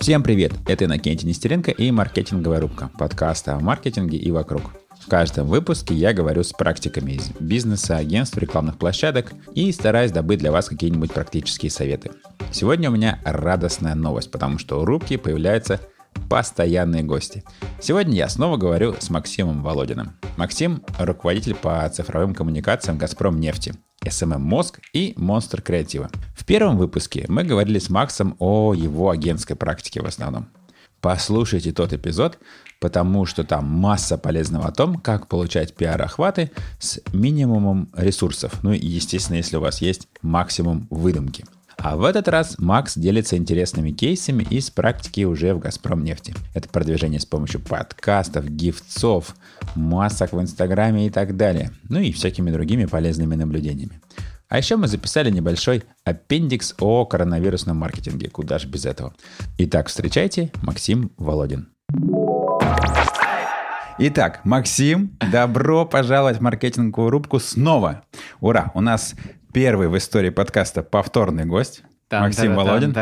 Всем привет! Это Иннокентий Нестеренко и «Маркетинговая рубка» подкаста о маркетинге и вокруг. В каждом выпуске я говорю с практиками из бизнеса, агентств, рекламных площадок и стараюсь добыть для вас какие-нибудь практические советы. Сегодня у меня радостная новость, потому что у рубки появляются постоянные гости. Сегодня я снова говорю с Максимом Володиным. Максим – руководитель по цифровым коммуникациям «Газпром нефти», SMM Мозг и Монстр Креатива. В первом выпуске мы говорили с Максом о его агентской практике в основном. Послушайте тот эпизод, потому что там масса полезного о том, как получать пиар-охваты с минимумом ресурсов. Ну и, естественно, если у вас есть максимум выдумки – а в этот раз Макс делится интересными кейсами из практики уже в «Газпром нефти». Это продвижение с помощью подкастов, гифцов, масок в Инстаграме и так далее. Ну и всякими другими полезными наблюдениями. А еще мы записали небольшой аппендикс о коронавирусном маркетинге. Куда же без этого? Итак, встречайте, Максим Володин. Итак, Максим, добро пожаловать в маркетинговую рубку снова. Ура! У нас первый в истории подкаста повторный гость. Максим Володин.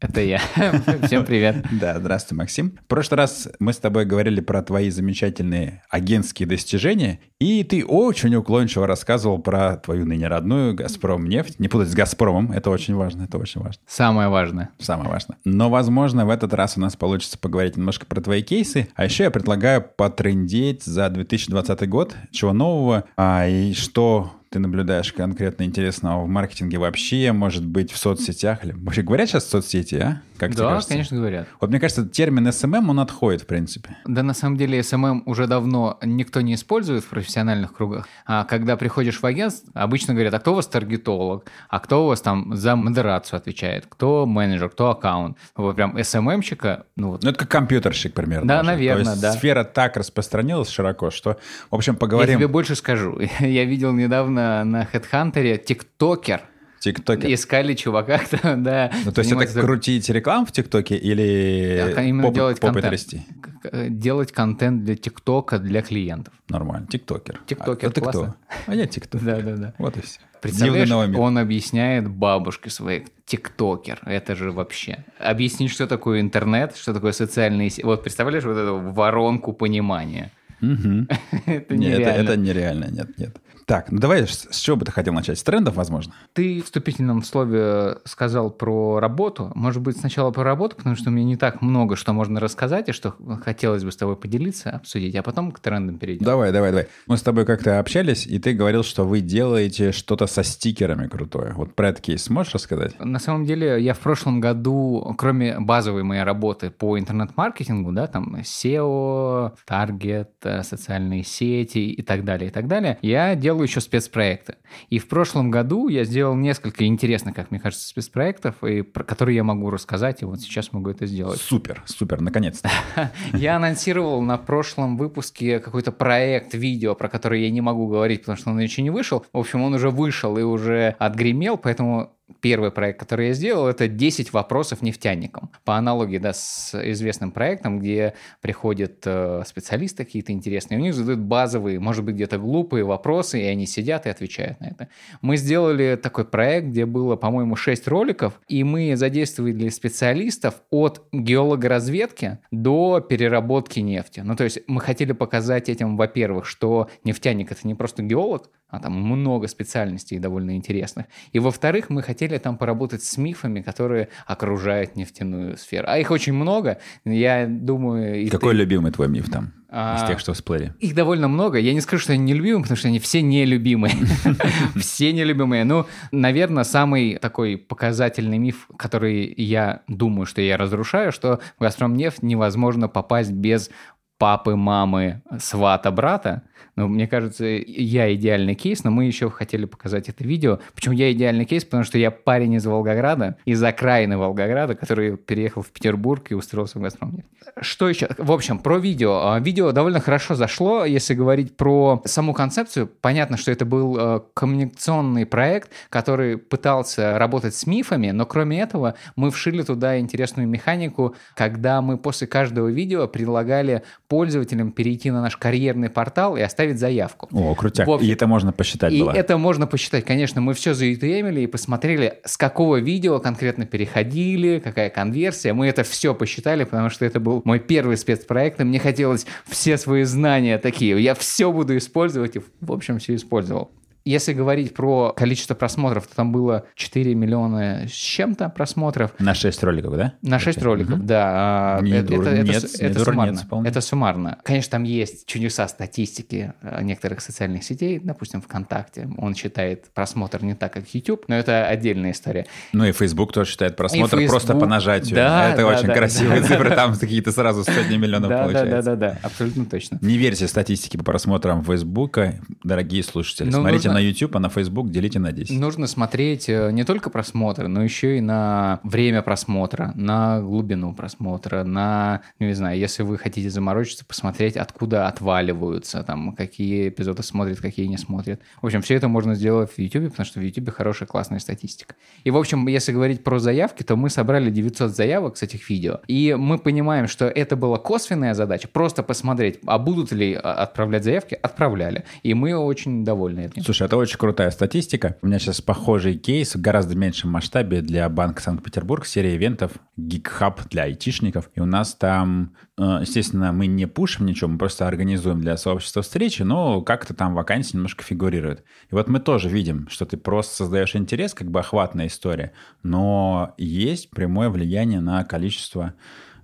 Это я. Всем привет. Да, здравствуй, Максим. В прошлый раз мы с тобой говорили про твои замечательные агентские достижения, и ты очень уклончиво рассказывал про твою ныне родную «Газпром нефть». Не путать с «Газпромом», это очень важно, это очень важно. Самое важное. Самое важное. Но, возможно, в этот раз у нас получится поговорить немножко про твои кейсы, а еще я предлагаю потрендеть за 2020 год, чего нового, а, и что ты наблюдаешь конкретно интересного в маркетинге вообще, может быть, в соцсетях? Вообще говорят сейчас соцсети, а? Как да, конечно, говорят. Вот мне кажется, термин SMM, он отходит, в принципе. Да, на самом деле, SMM уже давно никто не использует в профессиональных кругах. А когда приходишь в агентство, обычно говорят, а кто у вас таргетолог, а кто у вас там за модерацию отвечает, кто менеджер, кто аккаунт. Вот прям SMM-щика, ну вот. Ну, это как компьютерщик, примерно. Да, уже. наверное, То есть да. сфера так распространилась широко, что, в общем, поговорим... Я тебе больше скажу. Я видел недавно на, на HeadHunter тиктокер. Тиктокер. Искали чувака, кто, да. Ну, то есть это так... крутить рекламу в ТикТоке или да, именно поп, делать попыт контент. Делать контент для ТикТока для клиентов. Нормально. Тиктокер. Тиктокер, а, это классно. кто? А я тиктокер. Да, да, да. Вот и все. Представляешь, он объясняет бабушке своей, тиктокер, это же вообще. Объяснить, что такое интернет, что такое социальные сети. Вот представляешь вот эту воронку понимания. Угу. это нереально. Нет, это, это нереально, нет, нет. Так, ну давай, с чего бы ты хотел начать? С трендов, возможно? Ты в вступительном слове сказал про работу. Может быть, сначала про работу, потому что у меня не так много, что можно рассказать, и что хотелось бы с тобой поделиться, обсудить, а потом к трендам перейдем. Давай, давай, давай. Мы с тобой как-то общались, и ты говорил, что вы делаете что-то со стикерами крутое. Вот про этот кейс можешь рассказать? На самом деле, я в прошлом году, кроме базовой моей работы по интернет-маркетингу, да, там SEO, таргет, э, социальные сети и так далее, и так далее, я делал делаю еще спецпроекты. И в прошлом году я сделал несколько интересных, как мне кажется, спецпроектов, и про которые я могу рассказать, и вот сейчас могу это сделать. Супер, супер, наконец-то. Я анонсировал на прошлом выпуске какой-то проект видео, про который я не могу говорить, потому что он еще не вышел. В общем, он уже вышел и уже отгремел, поэтому первый проект, который я сделал, это 10 вопросов нефтяникам. По аналогии да, с известным проектом, где приходят э, специалисты какие-то интересные, у них задают базовые, может быть, где-то глупые вопросы, и они сидят и отвечают на это. Мы сделали такой проект, где было, по-моему, 6 роликов, и мы задействовали специалистов от геологоразведки до переработки нефти. Ну, то есть мы хотели показать этим, во-первых, что нефтяник — это не просто геолог, а там много специальностей довольно интересных. И во-вторых, мы хотели там поработать с мифами, которые окружают нефтяную сферу. А их очень много. Я думаю... Какой ты... любимый твой миф там? из тех, что всплыли? Их довольно много. Я не скажу, что они нелюбимые, потому что они все нелюбимые. Все нелюбимые. Ну, наверное, самый такой показательный миф, который я думаю, что я разрушаю, что в «Газпромнефть» невозможно попасть без папы, мамы, свата, брата. Ну, мне кажется, я идеальный кейс, но мы еще хотели показать это видео. Почему я идеальный кейс? Потому что я парень из Волгограда, из окраины Волгограда, который переехал в Петербург и устроился в «Газпром». Что еще? В общем, про видео. А, видео довольно хорошо зашло, если говорить про саму концепцию. Понятно, что это был э, коммуникационный проект, который пытался работать с мифами, но кроме этого мы вшили туда интересную механику, когда мы после каждого видео предлагали пользователям перейти на наш карьерный портал и оставить заявку. О, крутяк. Общем, и это можно посчитать И было. это можно посчитать, конечно, мы все заютемили и посмотрели, с какого видео конкретно переходили, какая конверсия. Мы это все посчитали, потому что это был мой первый спецпроект, и мне хотелось все свои знания такие. Я все буду использовать, и в общем все использовал. Если говорить про количество просмотров, то там было 4 миллиона с чем-то просмотров. На 6 роликов, да? На 6 роликов, да. А, Не это, дур- это- это нет, с- не это дурнец суммарно. вполне. Это суммарно. Конечно, там есть чудеса статистики э, некоторых социальных сетей, допустим, ВКонтакте. Он считает просмотр не так, как YouTube, но это отдельная история. Ну и Facebook тоже считает просмотр И просто Facebook. по нажатию. Да, это да, очень да, красивые да. цифры, там какие-то сразу сотни миллионов Да, да, получается. да, да, да, абсолютно точно. Не верьте статистике по просмотрам Фейсбука, дорогие слушатели. Ну, Смотрите на YouTube, а на Facebook делите на 10. Нужно смотреть э, не только просмотры, но еще и на время просмотра, на глубину просмотра, на, ну, не знаю, если вы хотите заморочиться, посмотреть, откуда отваливаются, там, какие эпизоды смотрят, какие не смотрят. В общем, все это можно сделать в YouTube, потому что в YouTube хорошая, классная статистика. И, в общем, если говорить про заявки, то мы собрали 900 заявок с этих видео, и мы понимаем, что это была косвенная задача, просто посмотреть, а будут ли а, отправлять заявки, отправляли. И мы очень довольны этим. Слушай, это очень крутая статистика. У меня сейчас похожий кейс в гораздо меньшем масштабе для Банка Санкт-Петербург, серия ивентов GeekHub для айтишников. И у нас там, э, естественно, мы не пушим ничего, мы просто организуем для сообщества встречи, но как-то там вакансии немножко фигурируют. И вот мы тоже видим, что ты просто создаешь интерес, как бы охватная история, но есть прямое влияние на количество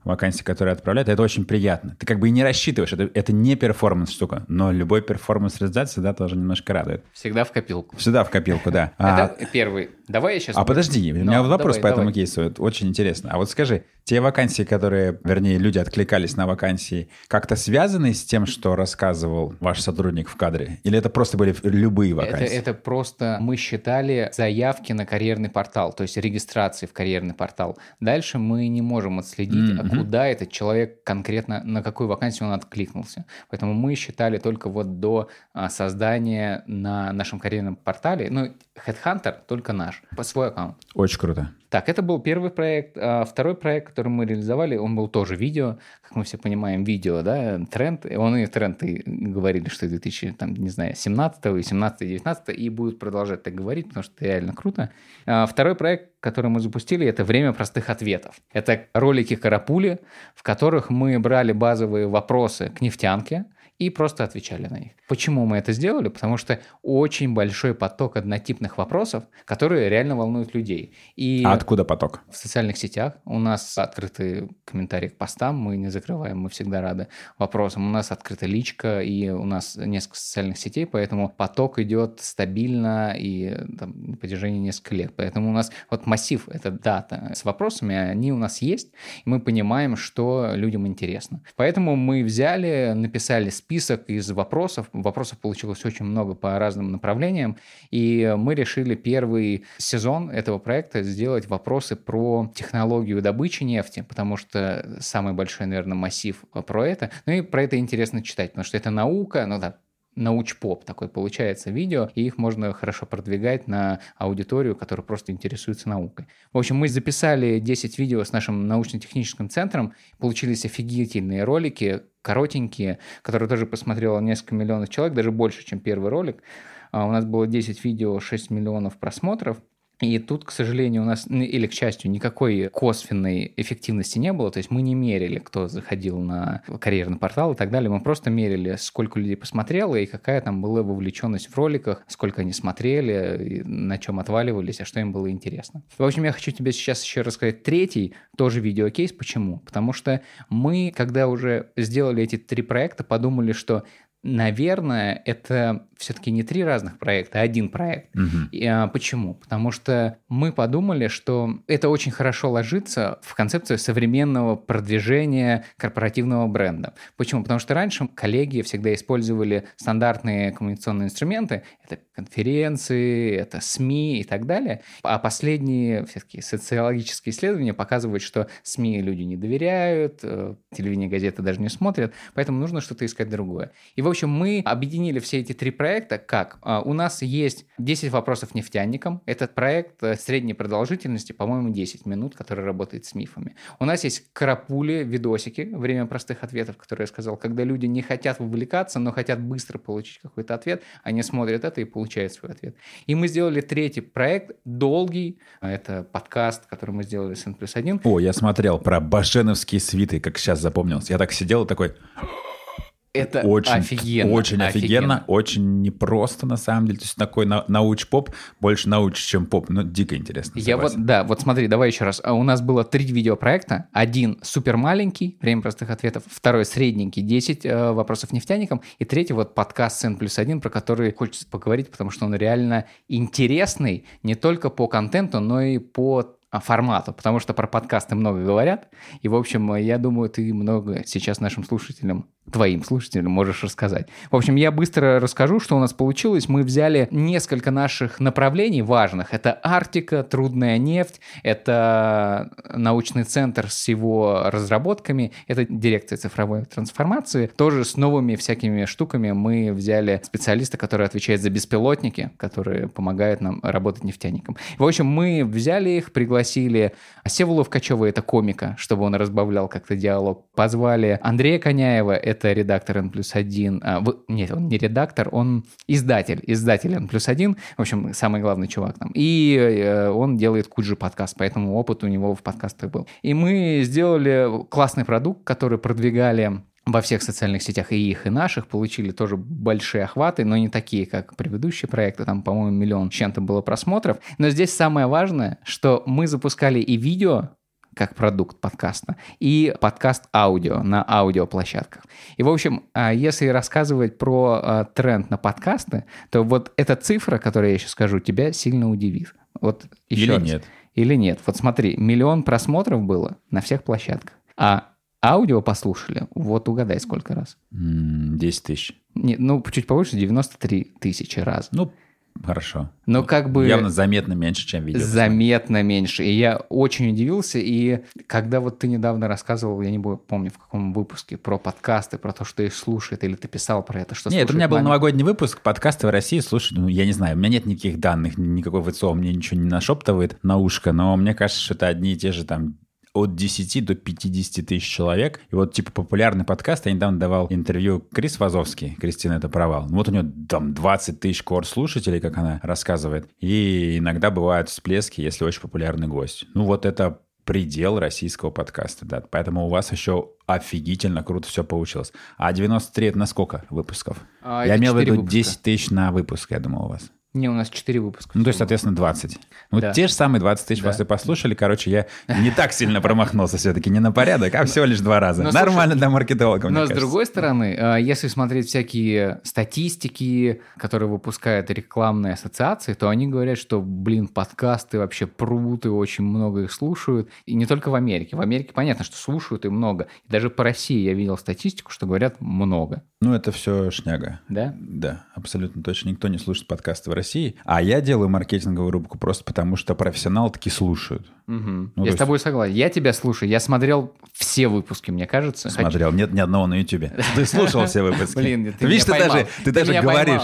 вакансий, которые отправляют, это очень приятно. Ты как бы и не рассчитываешь, это, это не performance штука, но любой performance реализации, да, тоже немножко радует. Всегда в копилку. Сюда в копилку, да. А, Это первый. Давай я сейчас... а подожди, у меня Ну, вопрос давай, по этому давай. кейсу. Это очень интересно. А вот скажи, те вакансии, которые, вернее, люди откликались на вакансии, как-то связаны с тем, что рассказывал ваш сотрудник в кадре? Или это просто были любые Это, вакансии? это просто мы считали заявки на карьерный портал, то есть регистрации в карьерный портал. Дальше мы не можем отследить, Мгм. а куда этот человек конкретно, на какую вакансию он откликнулся. Поэтому мы считали только вот до а, создания на нашем карьерном портале, ну, Headhunter только наш, по свой аккаунт. Очень круто. Так, это был первый проект. А второй проект, который мы реализовали, он был тоже видео. Как мы все понимаем, видео, да, тренд. И Он и тренд и говорили, что 2000, там, не знаю, 17 и 17 19 и будут продолжать так говорить, потому что это реально круто. А второй проект, который мы запустили, это «Время простых ответов». Это ролики Карапули, в которых мы брали базовые вопросы к нефтянке, и просто отвечали на них. Почему мы это сделали? Потому что очень большой поток однотипных вопросов, которые реально волнуют людей. И А откуда поток? в социальных сетях у нас открыты комментарии к постам, мы не закрываем, мы всегда рады вопросам. У нас открыта личка, и у нас несколько социальных сетей, поэтому поток идет стабильно и там, на протяжении нескольких лет. Поэтому у нас вот массив, это дата с вопросами, они у нас есть, и мы понимаем, что людям интересно. Поэтому мы взяли, написали список из вопросов. Вопросов получилось очень много по разным направлениям, и мы решили первый сезон этого проекта сделать вопросы про технологию добычи нефти, потому что самый большой, наверное, массив про это. Ну и про это интересно читать, потому что это наука, ну да, научпоп такой получается видео, и их можно хорошо продвигать на аудиторию, которая просто интересуется наукой. В общем, мы записали 10 видео с нашим научно-техническим центром, получились офигительные ролики, коротенькие, которые тоже посмотрело несколько миллионов человек, даже больше, чем первый ролик. А У нас было 10 видео, 6 миллионов просмотров. И тут, к сожалению, у нас, или к счастью, никакой косвенной эффективности не было. То есть мы не мерили, кто заходил на карьерный портал и так далее. Мы просто мерили, сколько людей посмотрело и какая там была вовлеченность в роликах, сколько они смотрели, на чем отваливались, а что им было интересно. В общем, я хочу тебе сейчас еще рассказать третий тоже видеокейс. Почему? Потому что мы, когда уже сделали эти три проекта, подумали, что Наверное, это все-таки не три разных проекта, а один проект. Мгм. И, а, почему? Потому что мы подумали, что это очень хорошо ложится в концепцию современного продвижения корпоративного бренда. Почему? Потому что раньше коллеги всегда использовали стандартные коммуникационные инструменты. Это конференции, это СМИ и так далее. А последние все-таки социологические исследования показывают, что СМИ люди не доверяют, э, телевидение, газеты даже не смотрят, поэтому нужно что-то искать другое. И, в общем, мы объединили все эти три проекта проекта как? А, у нас есть 10 вопросов нефтяникам. Этот проект э, средней продолжительности, по-моему, 10 минут, который работает с мифами. У нас есть карапули, видосики, время простых ответов, которые я сказал, когда люди не хотят вовлекаться, но хотят быстро получить какой-то ответ, они смотрят это и получают свой ответ. И мы сделали третий проект, долгий, это подкаст, который мы сделали с N плюс 1. О, я смотрел про башеновские свиты, как сейчас запомнился. Я так сидел такой... Это очень, офигенно. Очень офигенно, офигенно. очень непросто на самом деле. То есть такой на, науч-поп, больше науч, чем поп. Ну, дико интересно. Я вот, да, вот смотри, давай еще раз. А У нас было три видеопроекта. Один супер маленький, время простых ответов. Второй средненький, 10 э, вопросов нефтяникам. И третий вот подкаст «Сын плюс один», про который хочется поговорить, потому что он реально интересный не только по контенту, но и по а, формату, потому что про подкасты много говорят. И, в общем, я думаю, ты много сейчас нашим слушателям твоим слушателям можешь рассказать. В общем, я быстро расскажу, что у нас получилось. Мы взяли несколько наших направлений важных. Это Арктика, трудная нефть, это научный центр с его разработками, это дирекция цифровой трансформации. Тоже с новыми всякими штуками мы взяли специалиста, который отвечает за беспилотники, которые помогают нам работать нефтяникам. В общем, мы взяли их, пригласили Севу Ловкачева, это комика, чтобы он разбавлял как-то диалог. Позвали Андрея Коняева, это редактор N плюс 1. А, нет, он не редактор, он издатель, издатель N плюс 1. В общем, самый главный чувак там. И э, он делает Куджи подкаст, поэтому опыт у него в подкастах был. И мы сделали классный продукт, который продвигали во всех социальных сетях и их, и наших, получили тоже большие охваты, но не такие, как предыдущие проекты, там, по-моему, миллион чем-то было просмотров. Но здесь самое важное, что мы запускали и видео, как продукт подкаста, и подкаст аудио на аудиоплощадках. И, в общем, а, если рассказывать про а, тренд на подкасты, то вот эта цифра, которую я сейчас скажу, тебя сильно удивит. Вот еще Или раз. нет? Или нет. Вот смотри, миллион просмотров было на всех площадках, а аудио послушали, вот угадай, сколько раз. М, 10 тысяч. Не, ну, чуть повыше, 93 тысячи раз. Ну, хорошо. Но как бы... Явно заметно меньше, чем видео. Заметно меньше. И я очень удивился. И когда вот ты недавно рассказывал, я не помню в каком выпуске, про подкасты, про то, что их слушает, или ты писал про это, что Нет, у слушает меня был маме. новогодний выпуск, подкасты в России, слушай, ну, я не знаю, у меня нет никаких данных, ни- никакой ВЦО мне ничего не нашептывает на ушко, но мне кажется, что это одни и те же там от 10 до 50 тысяч человек. И вот, типа, популярный подкаст, я недавно давал интервью Крис Вазовский, Кристина, это провал. Ну, Вот у нее там 20 тысяч кор слушателей, как она рассказывает. И иногда бывают всплески, если очень популярный гость. Ну, вот это предел российского подкаста, да. Поэтому у вас еще офигительно круто все получилось. А 93 это на сколько выпусков? А, я имел в 4 виду выпуска. 10 тысяч на выпуск, я думал, у вас. Не, у нас 4 выпуска. Ну, то есть, соответственно, 20. Ну, Да. те же самые 20 тысяч Да. вас и послушали. Короче, я не так сильно промахнулся все-таки, не на порядок, а всего лишь два раза. но слушай, Нормально для маркетолога, Но с другой стороны, э, если смотреть всякие статистики, которые выпускают рекламные ассоциации, то они говорят, что, блин, подкасты вообще прут и очень много их слушают. И не только в Америке. В Америке понятно, что слушают и много. И даже по России я видел статистику, что говорят много. Ну, это все шняга. Да? Да, абсолютно точно. Никто не слушает подкасты в России. А я делаю маркетинговую рубрику просто потому, что профессионалы таки слушают. Мгм. Ну, я с есть- тобой согласен. Я тебя слушаю. Я смотрел все выпуски, мне кажется. Хочу- Смотрел, нет ни одного на Ютубе. Ты слушал все выпуски? Блин, ты Видишь, ты даже, ты даже говоришь.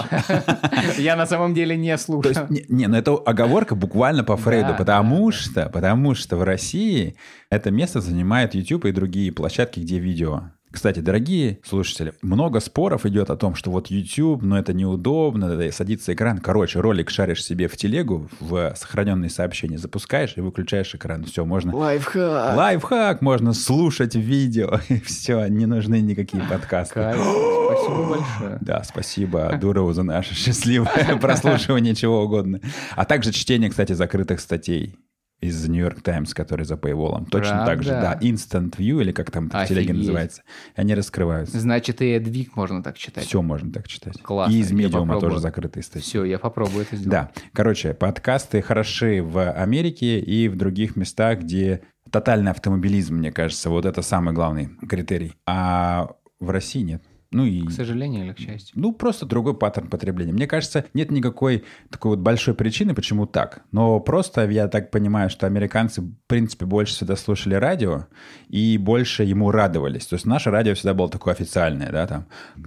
Я на самом деле не слушаю. не, ну это оговорка буквально по Фрейду, потому что, потому что в России это место занимает YouTube и другие площадки, где видео. Кстати, дорогие слушатели, много споров идет о том, что вот YouTube, но это неудобно, это садится экран. Короче, ролик шаришь себе в телегу, в сохраненные сообщения запускаешь и выключаешь экран. Все, можно... Лайфхак. Лайфхак, можно слушать видео, и все, не нужны никакие подкасты. Кайф. Спасибо большое. Да, спасибо Дурову за наше счастливое прослушивание чего угодно. А также чтение, кстати, закрытых статей из New York Times, который за paywall. Точно так же, да. Правда? Instant View, или как там это в телеге называется. Они раскрываются. Значит, и Эдвик можно так читать. Все можно так читать. Классно, И из медиума тоже закрытые статьи. Все, я попробую это сделать. Да. Короче, подкасты хороши в Америке и в других местах, где тотальный автомобилизм, мне кажется, вот это самый главный критерий. А в России нет. Ну и... К сожалению или к счастью? Ну, просто другой паттерн потребления. Мне кажется, нет никакой такой вот большой причины, почему так. Но просто я так понимаю, что американцы, в принципе, больше всегда слушали радио и больше ему радовались. То есть наше радио всегда было такое официальное, да, там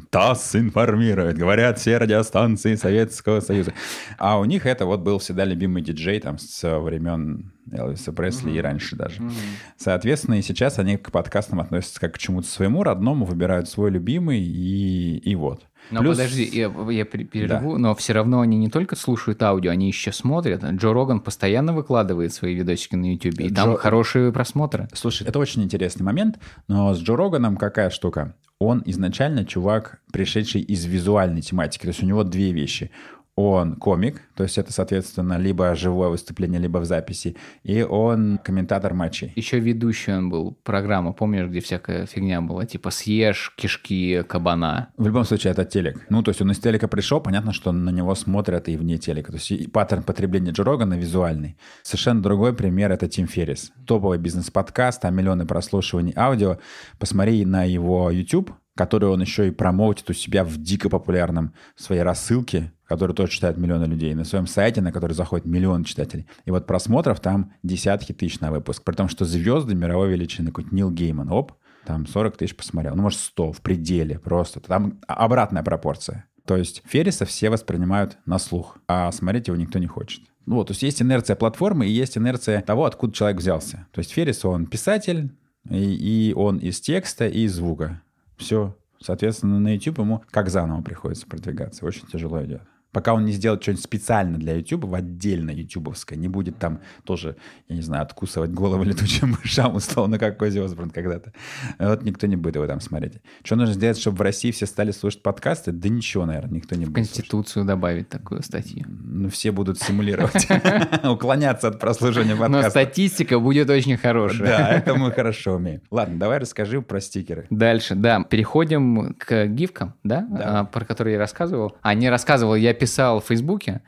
ТАСС информирует, говорят все радиостанции Советского Союза. А у них это вот был всегда любимый диджей там с времен Элвиса Пресли mm-hmm. и раньше даже. Mm-hmm. Соответственно, и сейчас они к подкастам относятся как к чему-то своему родному, выбирают свой любимый и, и вот. Но Плюс... подожди, я, я перерву, да. но все равно они не только слушают аудио, они еще смотрят. Джо Роган постоянно выкладывает свои видосики на YouTube, и Джо... там хорошие просмотры. Слушай, это очень интересный момент, но с Джо Роганом какая штука? Он изначально чувак, пришедший из визуальной тематики. То есть у него две вещи он комик, то есть это, соответственно, либо живое выступление, либо в записи, и он комментатор матчей. Еще ведущий он был, программа, помнишь, где всякая фигня была, типа «Съешь кишки кабана». В любом случае, это телек. Ну, то есть он из телека пришел, понятно, что на него смотрят и вне телека. То есть и паттерн потребления Джо Рогана визуальный. Совершенно другой пример — это Тим Феррис. Топовый бизнес-подкаст, там миллионы прослушиваний аудио. Посмотри на его YouTube, который он еще и промоутит у себя в дико популярном своей рассылке, который тоже читает миллионы людей, на своем сайте, на который заходит миллион читателей. И вот просмотров там десятки тысяч на выпуск. При том, что звезды мировой величины, какой-то Нил Гейман, оп, там 40 тысяч посмотрел. Ну, может, 100 в пределе просто. Там обратная пропорция. То есть Ферриса все воспринимают на слух, а смотреть его никто не хочет. Ну вот, то есть есть инерция платформы и есть инерция того, откуда человек взялся. То есть Феррис, он писатель, и, и он из текста, и из звука. Все. Соответственно, на YouTube ему как заново приходится продвигаться. Очень тяжело идет пока он не сделает что-нибудь специально для YouTube, в отдельно ютубовское, не будет там тоже, я не знаю, откусывать головы летучим мышам, условно, как Кози Осборн когда-то. Вот никто не будет его там смотреть. Что нужно сделать, чтобы в России все стали слушать подкасты? Да ничего, наверное, никто не в будет Конституцию слушать. добавить такую статью. Ну, все будут симулировать, уклоняться от прослушивания подкаста. Но статистика будет очень хорошая. Да, это мы хорошо умеем. Ладно, давай расскажи про стикеры. Дальше, да, переходим к гифкам, да, а, про которые я рассказывал. А, не рассказывал, я писал в Фейсбуке.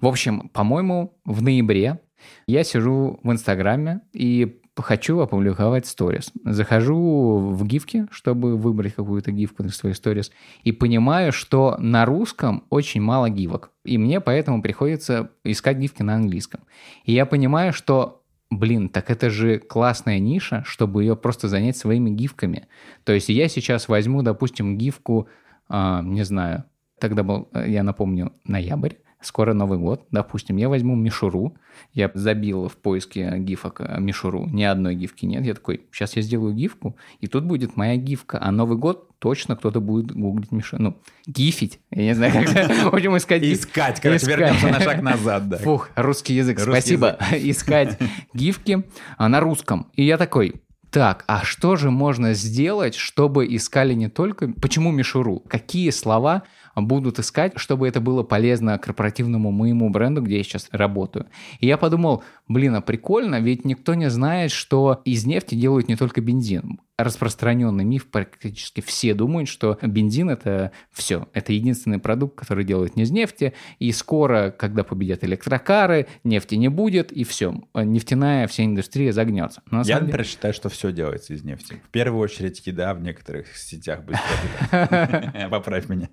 В общем, по-моему, в ноябре я сижу в Инстаграме и хочу опубликовать сторис. Захожу в гифки, чтобы выбрать какую-то гифку для своей сторис, и понимаю, что на русском очень мало гифок. И мне поэтому приходится искать гифки на английском. И я понимаю, что блин, так это же классная ниша, чтобы ее просто занять своими гифками. То есть я сейчас возьму, допустим, гифку, э, не знаю, тогда был, э, я напомню, ноябрь, скоро Новый год, допустим, я возьму мишуру, я забил в поиске гифок э, мишуру, ни одной гифки нет, я такой, сейчас я сделаю гифку, и тут будет моя гифка, а Новый год точно кто-то будет гуглить мишуру, ну, гифить, я не знаю, как будем искать. Искать, короче, вернемся на шаг назад, да. Фух, русский язык, спасибо, искать гифки а, на русском, и я такой, так, а что же можно сделать, чтобы искали не только... Почему мишуру? Какие слова будут искать, чтобы это было полезно корпоративному моему бренду, где я сейчас работаю. И я подумал, блин, а прикольно, ведь никто не знает, что из нефти делают не только бензин распространенный миф, практически все думают, что бензин это все, это единственный продукт, который делают не из нефти, и скоро, когда победят электрокары, нефти не будет, и все, нефтяная вся индустрия загнется. Но, Я, например, деле... считаю, что все делается из нефти. В первую очередь еда в некоторых сетях быстро. Поправь меня.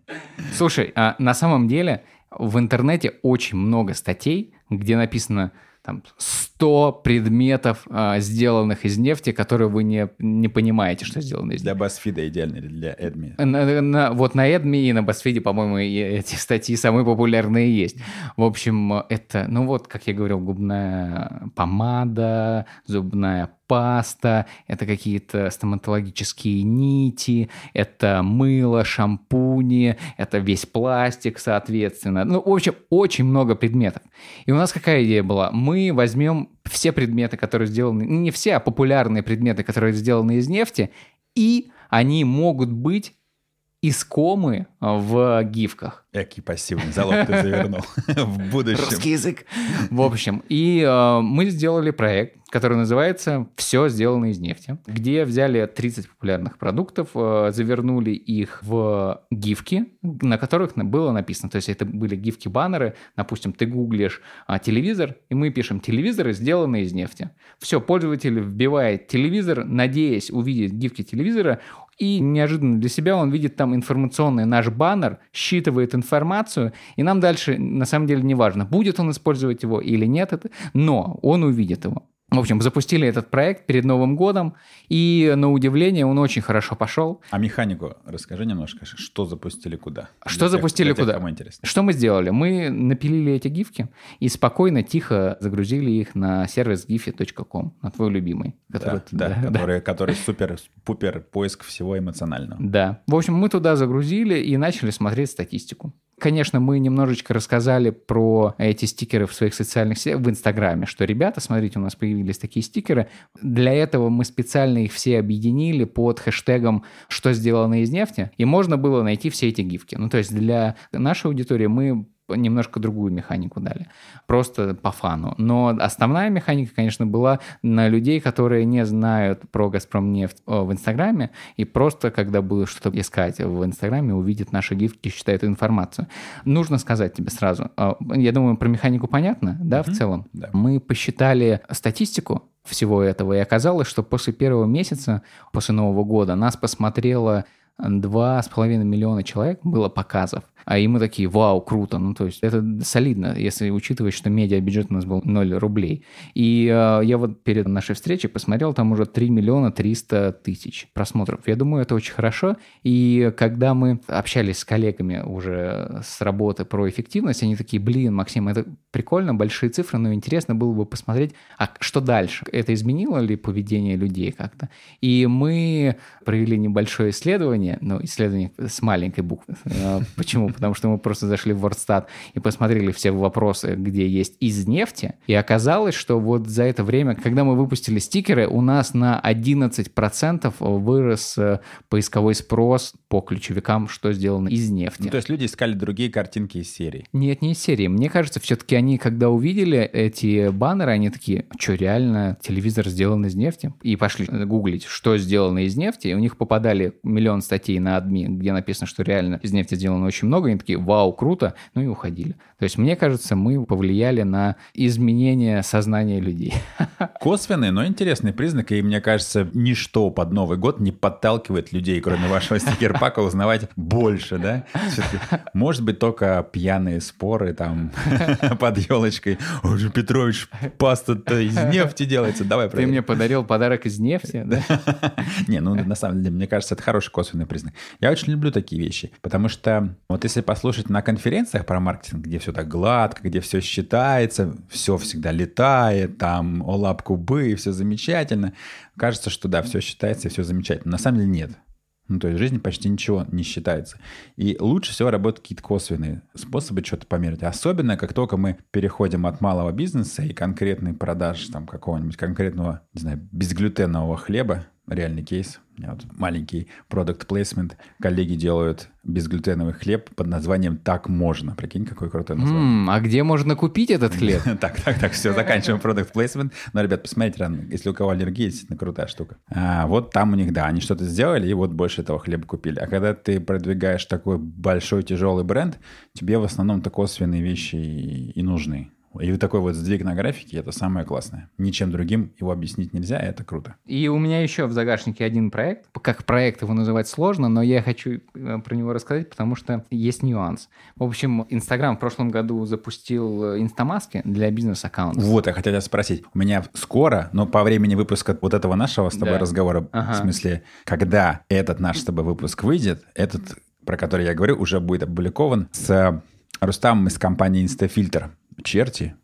Слушай, а на самом деле в интернете очень много статей, где написано там, 100 предметов, а, сделанных из нефти, которые вы не, не понимаете, что сделано из нефти. Для BuzzFeed идеально, или для Эдми? На, на, вот на Эдми и на BuzzFeed, по-моему, эти статьи самые популярные есть. В общем, это, ну вот, как я говорил, губная помада, зубная паста, это какие-то стоматологические нити, это мыло, шампуни, это весь пластик, соответственно. Ну, в общем, очень много предметов. И у нас какая идея была? Мы возьмем все предметы, которые сделаны, не все, а популярные предметы, которые сделаны из нефти, и они могут быть искомы в гифках. Экий пассивный залог ты завернул в будущем. Русский язык. В общем, и э, мы сделали проект, который называется «Все сделано из нефти», где взяли 30 популярных продуктов, э, завернули их в гифки, на которых было написано, то есть это были гифки-баннеры, допустим, ты гуглишь э, телевизор, и мы пишем «телевизоры, сделаны из нефти». Все, пользователь вбивает телевизор, надеясь увидеть гифки телевизора, и неожиданно для себя он видит там информационный наш баннер, считывает информацию, и нам дальше на самом деле не важно, будет он использовать его или нет, это, но он увидит его. В общем, запустили этот проект перед Новым годом, и на удивление он очень хорошо пошел. А механику расскажи немножко, что запустили куда? Что для запустили тех, куда? Кому интересно. Что мы сделали? Мы напилили эти гифки и спокойно, тихо загрузили их на сервис gify.com, на твой любимый. Который, да, да, да, который, который супер-пупер поиск всего эмоционального. Да. В общем, мы туда загрузили и начали смотреть статистику. Конечно, мы немножечко рассказали про эти стикеры в своих социальных сетях, в Инстаграме, что, ребята, смотрите, у нас появились такие стикеры. Для этого мы специально их все объединили под хэштегом «Что сделано из нефти», и можно было найти все эти гифки. Ну, то есть для нашей аудитории мы немножко другую механику дали. Просто по фану. Но основная механика, конечно, была на людей, которые не знают про «Газпром нефть» в Инстаграме, и просто, когда будут что-то искать в Инстаграме, увидят наши гифки, считают информацию. Нужно сказать тебе сразу. А, я думаю, про механику понятно, да, mm-hmm. в целом? Да. Мы посчитали статистику всего этого, и оказалось, что после первого месяца, после Нового года, нас посмотрело два с половиной миллиона человек было показов. А и мы такие, вау, круто. Ну, то есть это солидно, если учитывать, что медиа-бюджет у нас был 0 рублей. И э, я вот перед нашей встречей посмотрел, там уже 3 миллиона 300 тысяч просмотров. Я думаю, это очень хорошо. И когда мы общались с коллегами уже с работы про эффективность, они такие, блин, Максим, это прикольно, большие цифры, но интересно было бы посмотреть, а что дальше? Это изменило ли поведение людей как-то? И мы провели небольшое исследование, ну, исследование с маленькой буквы. Э, почему? Потому что мы просто зашли в WordStat и посмотрели все вопросы, где есть из нефти, и оказалось, что вот за это время, когда мы выпустили стикеры, у нас на 11% вырос э, поисковой спрос по ключевикам, что сделано из нефти. Ну, то есть люди искали другие картинки из серии? Нет, не из серии. Мне кажется, все-таки они, когда увидели эти баннеры, они такие, что реально телевизор сделан из нефти? И пошли гуглить, что сделано из нефти, и у них попадали миллион статей на адми, где написано, что реально из нефти сделано очень много, и они такие, вау, круто, ну и уходили. То есть, мне кажется, мы повлияли на изменение сознания людей. Косвенный, но интересный признак, и мне кажется, ничто под Новый год не подталкивает людей, кроме вашего стикерпака, узнавать больше, да? Может быть, только пьяные споры там под елочкой. Ой, Петрович, паста-то из нефти делается, давай Ты мне подарил подарок из нефти, да? Не, ну, на самом деле, мне кажется, это хороший косвенный признак. Я очень люблю такие вещи, потому что вот если послушать на конференциях про маркетинг, где все так гладко, где все считается, все всегда летает, там о лапку бы, и все замечательно. Кажется, что да, все считается и все замечательно. На самом деле нет. Ну, то есть в жизни почти ничего не считается. И лучше всего работают какие-то косвенные способы что-то померить. Особенно, как только мы переходим от малого бизнеса и конкретной продажи там какого-нибудь конкретного, не знаю, безглютенового хлеба, реальный кейс. Вот маленький продукт placement. Коллеги делают безглютеновый хлеб под названием «Так можно». Прикинь, какой крутой название. Mm, а где можно купить этот хлеб? Так, так, так, все, заканчиваем продукт placement. Но, ребят, посмотрите, если у кого аллергия, действительно крутая штука. А, вот там у них, да, они что-то сделали, и вот больше этого хлеба купили. А когда ты продвигаешь такой большой тяжелый бренд, тебе в основном-то косвенные вещи и нужны. И вот такой вот сдвиг на графике — это самое классное. Ничем другим его объяснить нельзя, и это круто. И у меня еще в загашнике один проект. Как проект его называть сложно, но я хочу э, про него рассказать, потому что есть нюанс. В общем, Инстаграм в прошлом году запустил э, инстамаски для бизнес-аккаунтов. Вот, я хотел тебя спросить. У меня скоро, но по времени выпуска вот этого нашего с тобой да. разговора, ага. в смысле, когда этот наш с тобой выпуск выйдет, этот, про который я говорю, уже будет опубликован с Рустамом из компании Instafilter черти,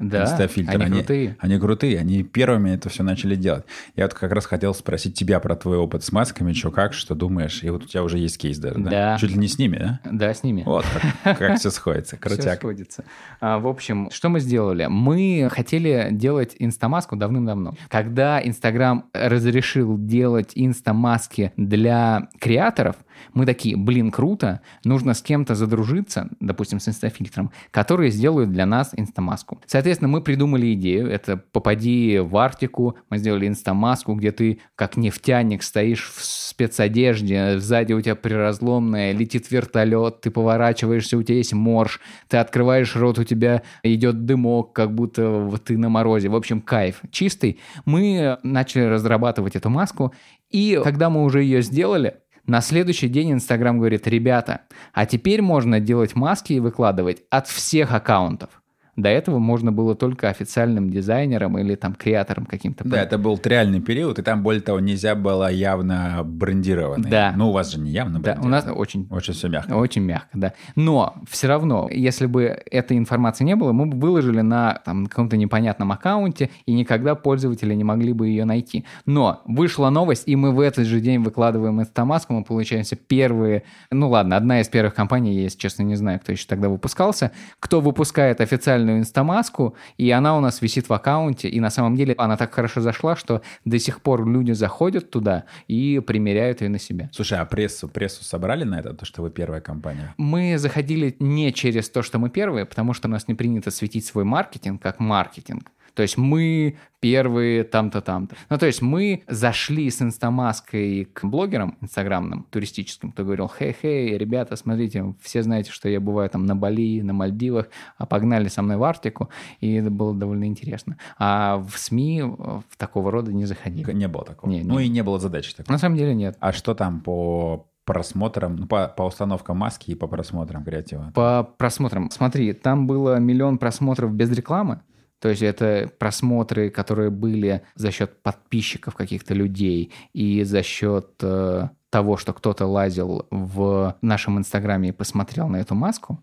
да, инстафильтр. Они, они крутые. Они крутые, они первыми это все начали делать. Я вот как раз хотел спросить тебя про твой опыт с масками, что как, что думаешь. И вот у тебя уже есть кейс даже, да? да? Чуть ли не с ними, да? Да, с ними. Вот как, как все сходится, крутяк. Все сходится. А, в общем, что мы сделали? Мы хотели делать инстамаску давным-давно. Когда Инстаграм разрешил делать инстамаски для креаторов, мы такие, блин, круто, нужно с кем-то задружиться, допустим, с инстафильтром, которые сделают для нас инстамаску. Соответственно, мы придумали идею. Это попади в Арктику, мы сделали инстамаску, где ты как нефтяник стоишь в спецодежде, сзади у тебя приразломная, летит вертолет, ты поворачиваешься, у тебя есть морж, ты открываешь рот, у тебя идет дымок, как будто ты на морозе. В общем, кайф чистый. Мы начали разрабатывать эту маску, и когда мы уже ее сделали, на следующий день Инстаграм говорит, ребята, а теперь можно делать маски и выкладывать от всех аккаунтов. До этого можно было только официальным дизайнером или там креатором каким-то. Да, это был реальный период, и там, более того, нельзя было явно брендированный. Да. Ну, у вас же не явно Да, у нас очень... Очень все мягко. Очень мягко, да. Но все равно, если бы этой информации не было, мы бы выложили на там, каком-то непонятном аккаунте, и никогда пользователи не могли бы ее найти. Но вышла новость, и мы в этот же день выкладываем инстамаску, мы получаемся первые... Ну ладно, одна из первых компаний, я, если честно, не знаю, кто еще тогда выпускался, кто выпускает официальную инстамаску, и она у нас висит в аккаунте, и на самом деле она так хорошо зашла, что до сих пор люди заходят туда и примеряют ее на себя. Слушай, а прессу, прессу собрали на это, то, что вы первая компания? Мы заходили не через то, что мы первые, потому что у нас не принято светить свой маркетинг как маркетинг. То есть мы первые там-то, там-то. Ну, то есть мы зашли с инстамаской к блогерам инстаграмным, туристическим, кто говорил, хей-хей, ребята, смотрите, все знаете, что я бываю там на Бали, на Мальдивах, а погнали со мной в Арктику, и это было довольно интересно. А в СМИ в такого рода не заходили. Не было такого. Не, ну не. и не было задачи такой. На самом деле нет. А что там по просмотрам, ну, по, по установкам маски и по просмотрам креатива? По просмотрам. Смотри, там было миллион просмотров без рекламы. То есть это просмотры, которые были за счет подписчиков каких-то людей и за счет э, того, что кто-то лазил в нашем инстаграме и посмотрел на эту маску.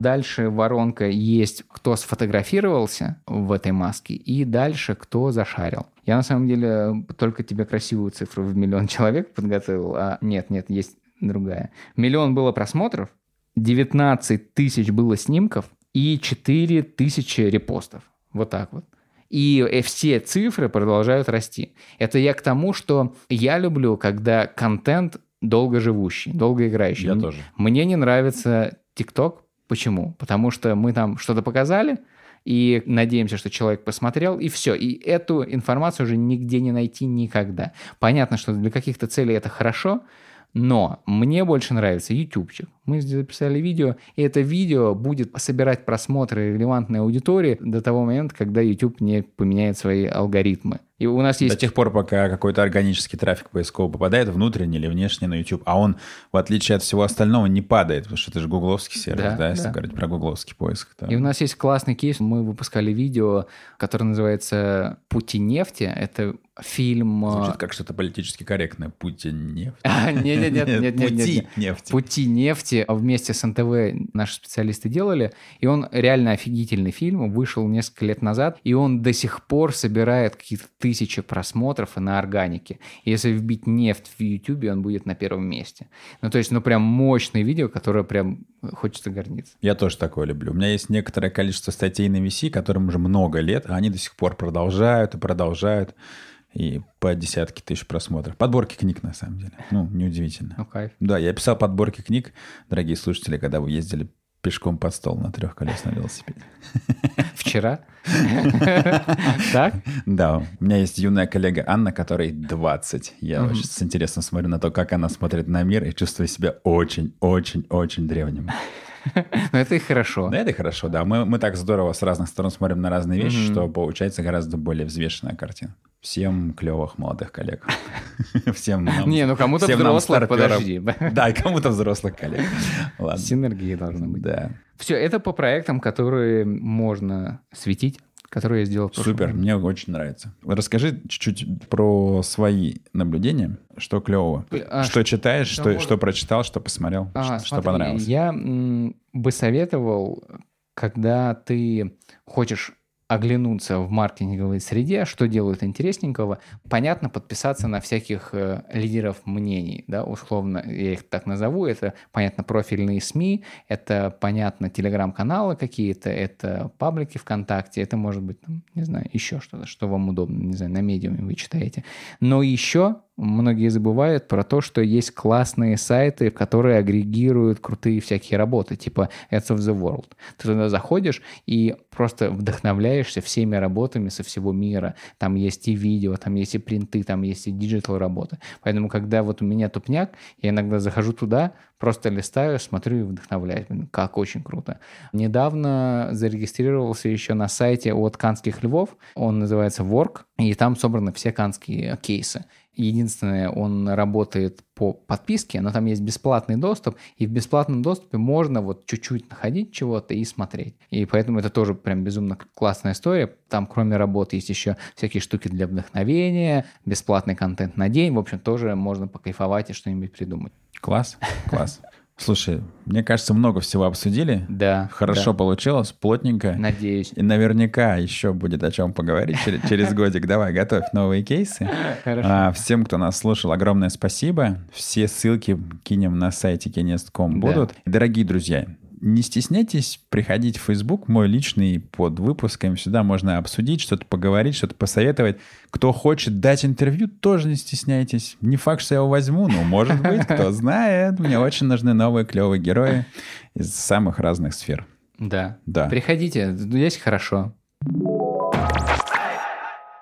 Дальше воронка есть, кто сфотографировался в этой маске, и дальше кто зашарил. Я на самом деле только тебе красивую цифру в миллион человек подготовил, а нет, нет, есть другая. Миллион было просмотров, 19 тысяч было снимков и 4 тысячи репостов. Вот так вот. И э, все цифры продолжают расти. Это я к тому, что я люблю, когда контент долгоживущий, долгоиграющий. Я М- тоже. Мне не нравится ТикТок. Почему? Потому что мы там что-то показали, и надеемся, что человек посмотрел, и все. И эту информацию уже нигде не найти никогда. Понятно, что для каких-то целей это хорошо, но мне больше нравится ютубчик. Мы здесь записали видео, и это видео будет собирать просмотры релевантной аудитории до того момента, когда YouTube не поменяет свои алгоритмы. И у нас До есть... тех пор, пока какой-то органический трафик поисковый попадает внутренний или внешний на YouTube, а он, в отличие от всего остального, не падает, потому что это же гугловский сервис, Да, да, если да. говорить про гугловский поиск. то- И у нас есть классный кейс. Мы выпускали видео, которое называется «Пути нефти». Это фильм... э, Звучит как что-то политически корректное. Путин нефть. А, Нет, нет, нет, нет, нет, Пути нефти. «Пути нефти» вместе с НТВ наши специалисты делали, и он реально офигительный фильм, вышел несколько лет назад, и он до сих пор собирает какие-то тысячи просмотров на органике. И Если вбить нефть в YouTube, он будет на первом месте. Ну, то есть, ну, прям мощное видео, которое прям хочется гордиться. Я тоже такое люблю. У меня есть некоторое количество статей на VC, которым уже много лет, а они до сих пор продолжают и продолжают. И по десятки тысяч просмотров. Подборки книг, на самом деле. Ну, неудивительно. Ну, кайф. Да, я писал подборки книг, дорогие слушатели, когда вы ездили пешком под стол на трехколесном велосипеде. Вчера? Так? Да, у меня есть юная коллега Анна, которой 20. Я очень с интересом смотрю на то, как она смотрит на мир и чувствую себя очень-очень-очень древним. Ну, это и хорошо. Да, это хорошо, да. Мы, мы так здорово с разных сторон смотрим на разные вещи, что получается гораздо более взвешенная картина. Всем клевых молодых коллег. Всем нам- Не, ну кому-то взрослых, подожди. Да, и кому-то взрослых коллег. Ладно. Синергии должны быть. Да. Все, это по проектам, которые можно светить, которые я сделал Супер, мне очень нравится. Расскажи чуть-чуть про свои наблюдения, что клевого. А, что читаешь, что что, что прочитал, что посмотрел, А, что, что смотри, понравилось. Я бы советовал, когда ты хочешь оглянуться в маркетинговой среде, что делают интересненького, понятно, подписаться на всяких э, лидеров мнений, да, условно, я их так назову, это, понятно, профильные СМИ, это, понятно, телеграм-каналы какие-то, это паблики ВКонтакте, это может быть, там, не знаю, еще что-то, что вам удобно, не знаю, на медиуме вы читаете. Но еще многие забывают про то, что есть классные сайты, которые агрегируют крутые всякие работы, типа Ads of the World. Ты туда заходишь и просто вдохновляешься всеми работами со всего мира. Там есть и видео, там есть и принты, там есть и digital работы. Поэтому, когда вот у меня тупняк, я иногда захожу туда, просто листаю, смотрю и вдохновляюсь. Как очень круто. Недавно зарегистрировался еще на сайте от канских львов. Он называется Work, и там собраны все канские кейсы. Единственное, он работает по подписке, но там есть бесплатный доступ, и в бесплатном доступе можно вот чуть-чуть находить чего-то и смотреть. И поэтому это тоже прям безумно классная история. Там кроме работы есть еще всякие штуки для вдохновения, бесплатный контент на день. В общем, тоже можно покайфовать и что-нибудь придумать. Класс, класс. Слушай, мне кажется, много всего обсудили. Да. Хорошо да. получилось, плотненько. Надеюсь. И наверняка еще будет о чем поговорить через, через годик. Давай, готовь новые кейсы. Хорошо. А, всем, кто нас слушал, огромное спасибо. Все ссылки кинем на сайте kenest.com будут. Да. Дорогие друзья, не стесняйтесь приходить в Facebook, мой личный, под выпусками. Сюда можно обсудить, что-то поговорить, что-то посоветовать. Кто хочет дать интервью, тоже не стесняйтесь. Не факт, что я его возьму, но может быть, кто знает. Мне очень нужны новые клевые герои из самых разных сфер. Да. Да. Приходите, здесь хорошо.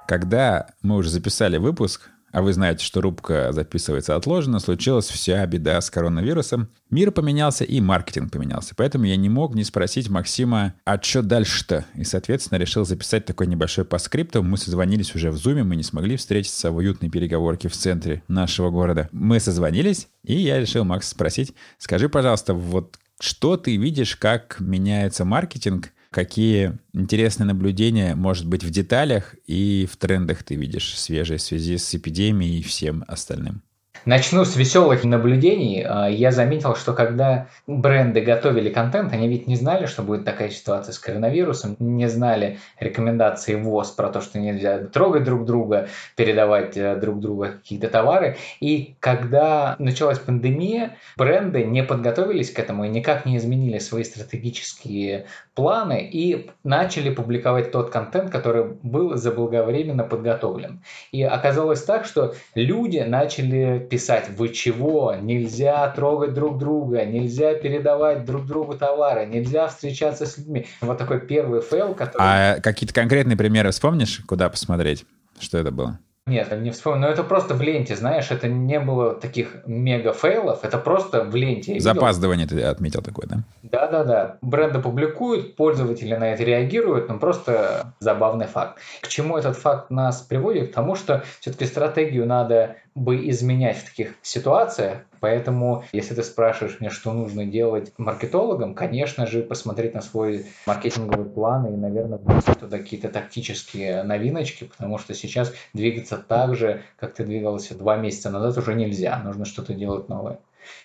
Когда мы уже записали выпуск, а вы знаете, что рубка записывается отложенно, случилась вся беда с коронавирусом. Мир поменялся и маркетинг поменялся. Поэтому я не мог не спросить Максима, а что дальше-то? И, соответственно, решил записать такой небольшой по скрипту. Мы созвонились уже в Зуме, мы не смогли встретиться в уютной переговорке в центре нашего города. Мы созвонились, и я решил Макс спросить, скажи, пожалуйста, вот что ты видишь, как меняется маркетинг Какие интересные наблюдения, может быть, в деталях и в трендах ты видишь свежие в связи с эпидемией и всем остальным? Начну с веселых наблюдений. А, я заметил, что когда бренды готовили контент, они ведь не знали, что будет такая ситуация с коронавирусом, не знали рекомендации ВОЗ про то, что нельзя трогать друг друга, передавать э, друг другу какие-то товары. И когда началась пандемия, бренды не подготовились к этому и никак не изменили свои стратегические планы и начали публиковать тот контент, который был заблаговременно подготовлен. И оказалось так, что люди начали писать, вы чего, нельзя трогать друг друга, нельзя передавать друг другу товары, нельзя встречаться с людьми. Вот такой первый фейл, который... А какие-то конкретные примеры вспомнишь, куда посмотреть? Что это было? Нет, не вспомню. Но это просто в ленте, знаешь, это не было таких мега фейлов, это просто в ленте. Запаздывание ты отметил такое, да? Да-да-да. Бренды публикуют, пользователи на это реагируют, но просто забавный факт. К чему этот факт нас приводит? К тому, что все-таки стратегию надо бы изменять в таких ситуациях. Поэтому, если ты спрашиваешь меня, что нужно делать маркетологам, конечно же, посмотреть на свой маркетинговый план и, наверное, внести туда какие-то тактические новиночки, потому что сейчас двигаться так же, как ты двигался два месяца назад, уже нельзя. Нужно что-то делать новое.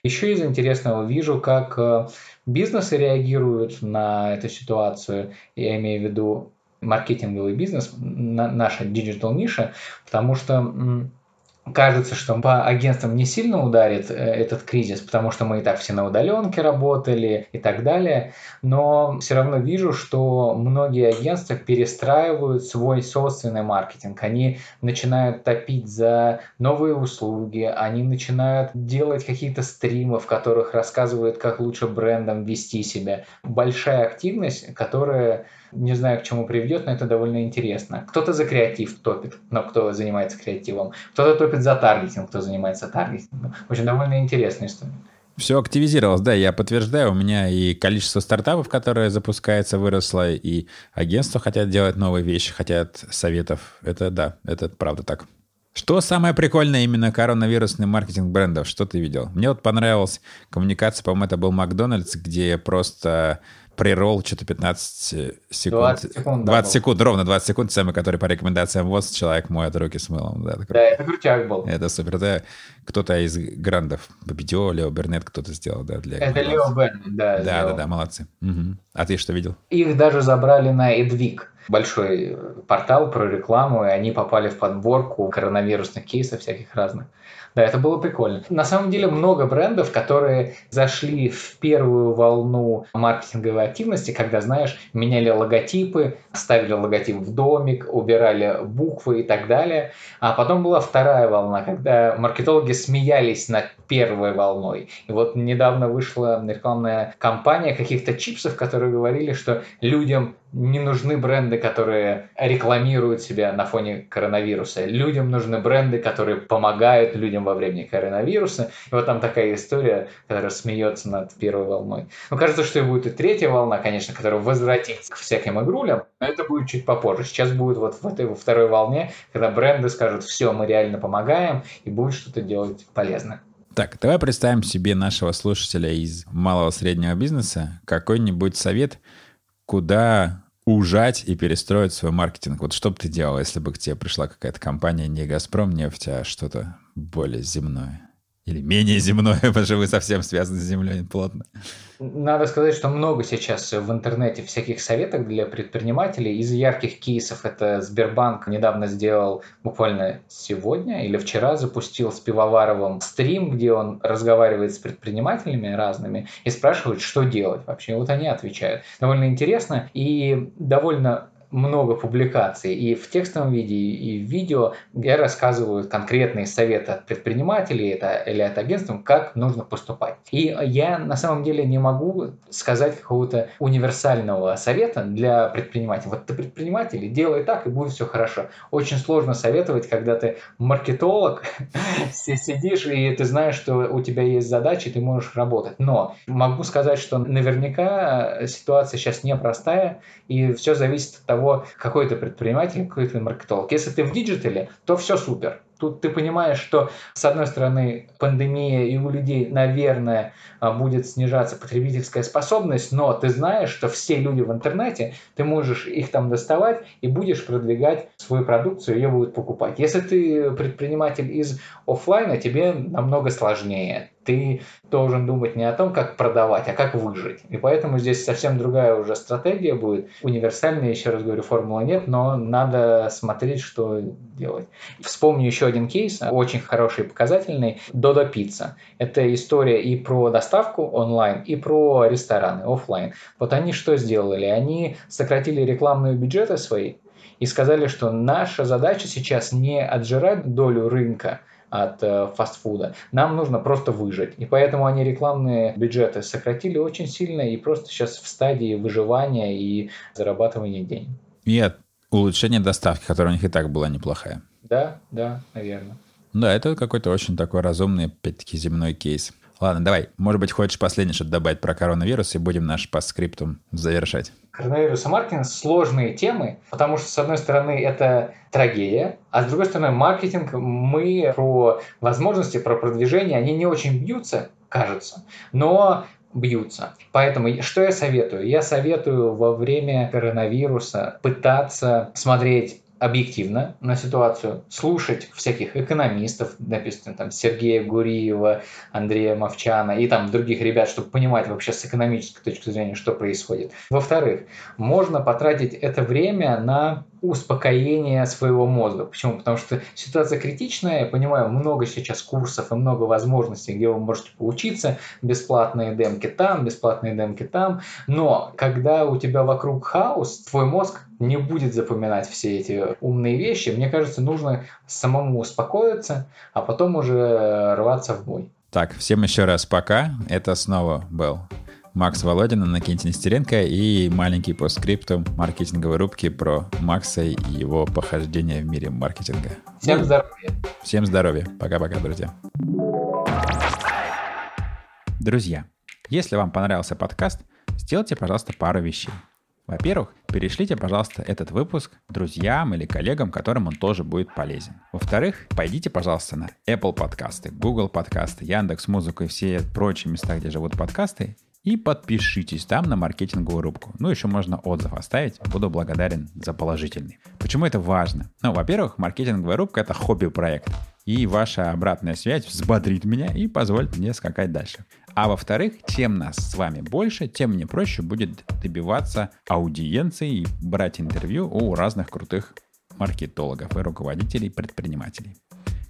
Еще из интересного вижу, как э, бизнесы реагируют на эту ситуацию. Я имею в виду маркетинговый бизнес, наша digital ниша, потому что кажется, что по агентствам не сильно ударит э, этот кризис, потому что мы и так все на удаленке работали и так далее, но все равно вижу, что многие агентства перестраивают свой собственный маркетинг. Они начинают топить за новые услуги, они начинают делать какие-то стримы, в которых рассказывают, как лучше брендам вести себя. Большая активность, которая не знаю, к чему приведет, но это довольно интересно. Кто-то за креатив топит, но кто занимается креативом. Кто-то топит за таргетинг, кто занимается таргетингом. Очень довольно интересная история. Все активизировалось, да, я подтверждаю, у меня и количество стартапов, которые запускается, выросло, и агентства хотят делать новые вещи, хотят советов. Это да, это правда так. Что самое прикольное именно коронавирусный маркетинг брендов? Что ты видел? Мне вот понравилась коммуникация, по-моему, это был Макдональдс, где просто преролл что-то 15 секунд. 20 секунд, 20 да, секунд, ровно 20 секунд, самый, который по рекомендациям ВОЗ человек моет руки с мылом. Да, это, да, это крутяк был. Это супер. Это кто-то из грандов, Победио, Лео Бернет кто-то сделал, да, для Это Лео Бернет, да. Да, да, да, молодцы. Угу. А ты что видел? Их даже забрали на Эдвик большой портал про рекламу, и они попали в подборку коронавирусных кейсов всяких разных. Да, это было прикольно. На самом деле много брендов, которые зашли в первую волну маркетинговой активности, когда, знаешь, меняли логотипы, ставили логотип в домик, убирали буквы и так далее. А потом была вторая волна, когда маркетологи смеялись над первой волной. И вот недавно вышла рекламная кампания каких-то чипсов, которые говорили, что людям не нужны бренды, которые рекламируют себя на фоне коронавируса. Людям нужны бренды, которые помогают людям во время коронавируса. И вот там такая история, которая смеется над первой волной. Ну, кажется, что и будет и третья волна, конечно, которая возвратится к всяким игрулям, но это будет чуть попозже. Сейчас будет вот в этой во второй волне, когда бренды скажут, все, мы реально помогаем, и будет что-то делать полезное. Так, давай представим себе нашего слушателя из малого среднего бизнеса. Какой-нибудь совет, куда ужать и перестроить свой маркетинг. Вот что бы ты делал, если бы к тебе пришла какая-то компания, не «Газпром» нефть, а что-то более земное? Или менее земное, потому что вы совсем связаны с землей плотно. Надо сказать, что много сейчас в интернете всяких советов для предпринимателей. Из ярких кейсов это Сбербанк недавно сделал, буквально сегодня или вчера запустил с Пивоваровым стрим, где он разговаривает с предпринимателями разными и спрашивает, что делать вообще. Вот они отвечают. Довольно интересно и довольно много публикаций и в текстовом виде, и в видео, где рассказывают конкретные советы от предпринимателей это, или от агентств, как нужно поступать. И я на самом деле не могу сказать какого-то универсального совета для предпринимателя. Вот ты предприниматель, делай так, и будет все хорошо. Очень сложно советовать, когда ты маркетолог, сидишь, и ты знаешь, что у тебя есть задачи, ты можешь работать. Но могу сказать, что наверняка ситуация сейчас непростая, и все зависит от того, того, какой ты предприниматель, какой ты маркетолог. Если ты в диджитале, то все супер. Тут ты понимаешь, что с одной стороны пандемия и у людей, наверное, а, будет снижаться потребительская способность, но ты знаешь, что все люди в интернете, ты можешь их там доставать и будешь продвигать свою продукцию, ее будут покупать. Если ты предприниматель из офлайна, тебе намного сложнее ты должен думать не о том, как продавать, а как выжить. И поэтому здесь совсем другая уже стратегия будет. Универсальная, еще раз говорю, формулы нет, но надо смотреть, что делать. Вспомню еще один кейс, очень хороший и показательный. Dodo Pizza. Это история и про доставку онлайн, и про рестораны офлайн. Вот они что сделали? Они сократили рекламные бюджеты свои и сказали, что наша задача сейчас не отжирать долю рынка, от э, фастфуда. Нам нужно просто выжить. И поэтому они рекламные бюджеты сократили очень сильно и просто сейчас в стадии выживания и зарабатывания денег. И от улучшения доставки, которая у них и так была неплохая. Да, да, наверное. Да, это какой-то очень такой разумный, опять-таки, земной кейс. Ладно, давай. Может быть, хочешь последнее что-то добавить про коронавирус, и будем наш по скрипту завершать. Коронавирус и маркетинг – сложные темы, потому что, с одной стороны, это трагедия, а с другой стороны, маркетинг, мы про возможности, про продвижение, они не очень бьются, кажется, но бьются. Поэтому что я советую? Я советую во время коронавируса пытаться смотреть объективно на ситуацию, слушать всяких экономистов, допустим, там Сергея Гуриева, Андрея Мовчана и там других ребят, чтобы понимать вообще с экономической точки зрения, что происходит. Во-вторых, можно потратить это время на успокоение своего мозга. Почему? Потому что ситуация критичная, я понимаю, много сейчас курсов и много возможностей, где вы можете поучиться, бесплатные демки там, бесплатные демки там, но когда у тебя вокруг хаос, твой мозг не будет запоминать все эти умные вещи. Мне кажется, нужно самому успокоиться, а потом уже рваться в бой. Так, всем еще раз пока. Это снова был Макс Володин, Накентий Нестеренко и маленький по скрипту маркетинговой рубки про Макса и его похождения в мире маркетинга. Всем здоровья. Всем здоровья. Пока-пока, друзья. Друзья, если вам понравился подкаст, сделайте, пожалуйста, пару вещей. Во-первых, перешлите, пожалуйста, этот выпуск друзьям или коллегам, которым он тоже будет полезен. Во-вторых, пойдите, пожалуйста, на Apple подкасты, Google подкасты, Яндекс Музыку и все прочие места, где живут подкасты, и подпишитесь там на маркетинговую рубку. Ну, еще можно отзыв оставить. Буду благодарен за положительный. Почему это важно? Ну, во-первых, маркетинговая рубка — это хобби-проект. И ваша обратная связь взбодрит меня и позволит мне скакать дальше. А во-вторых, чем нас с вами больше, тем мне проще будет добиваться аудиенции и брать интервью у разных крутых маркетологов и руководителей предпринимателей.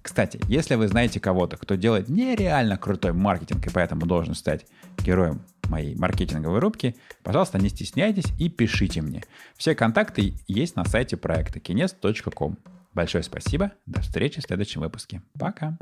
Кстати, если вы знаете кого-то, кто делает нереально крутой маркетинг и поэтому должен стать героем моей маркетинговой рубки, пожалуйста, не стесняйтесь и пишите мне. Все контакты есть на сайте проекта kines.com. Большое спасибо. До встречи в следующем выпуске. Пока.